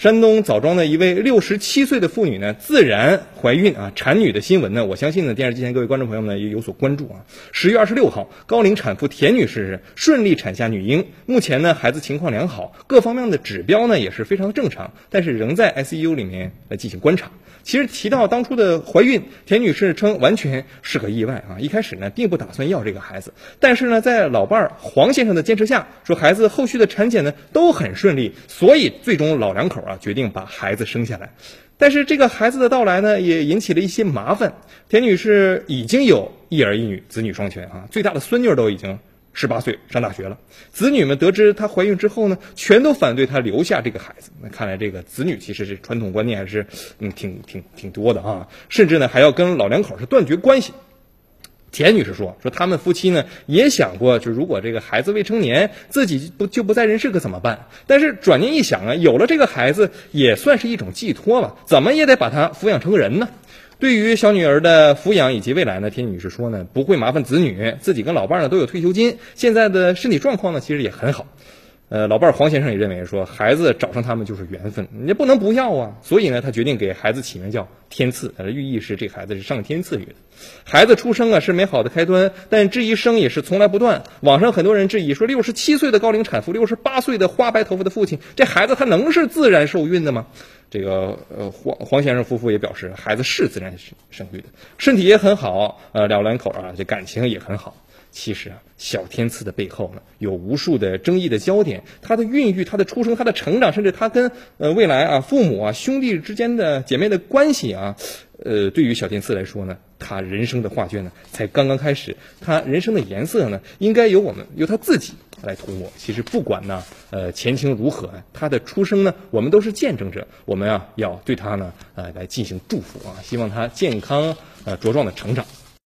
山东枣庄的一位六十七岁的妇女呢，自然怀孕啊，产女的新闻呢，我相信呢，电视机前各位观众朋友们呢也有所关注啊。十月二十六号，高龄产妇田女士顺利产下女婴，目前呢，孩子情况良好，各方面的指标呢也是非常的正常，但是仍在 ICU 里面来进行观察。其实提到当初的怀孕，田女士称完全是个意外啊，一开始呢并不打算要这个孩子，但是呢在老伴儿黄先生的坚持下，说孩子后续的产检呢都很顺利，所以最终老两口啊决定把孩子生下来。但是这个孩子的到来呢也引起了一些麻烦，田女士已经有一儿一女，子女双全啊，最大的孙女都已经。十八岁上大学了，子女们得知她怀孕之后呢，全都反对她留下这个孩子。那看来这个子女其实是传统观念还是嗯挺挺挺多的啊，甚至呢还要跟老两口是断绝关系。田女士说说他们夫妻呢也想过，就如果这个孩子未成年，自己不就不在人世可怎么办？但是转念一想啊，有了这个孩子也算是一种寄托吧，怎么也得把他抚养成人呢。对于小女儿的抚养以及未来呢，田女士说呢，不会麻烦子女，自己跟老伴呢都有退休金，现在的身体状况呢其实也很好。呃，老伴儿黄先生也认为说，孩子找上他们就是缘分，你不能不要啊。所以呢，他决定给孩子起名叫天赐，寓意是这孩子是上天赐予的。孩子出生啊是美好的开端，但质疑声也是从来不断。网上很多人质疑说，六十七岁的高龄产妇，六十八岁的花白头发的父亲，这孩子他能是自然受孕的吗？这个呃黄黄先生夫妇也表示，孩子是自然生生育的，身体也很好，呃，老两口啊，这感情也很好。其实啊，小天赐的背后呢，有无数的争议的焦点，他的孕育、他的出生、他的成长，甚至他跟呃未来啊父母啊兄弟之间的姐妹的关系啊，呃，对于小天赐来说呢，他人生的画卷呢才刚刚开始，他人生的颜色呢，应该由我们由他自己。来涂抹。其实不管呢，呃，前情如何，他的出生呢，我们都是见证者。我们啊，要对他呢，呃，来进行祝福啊，希望他健康呃茁壮的成长。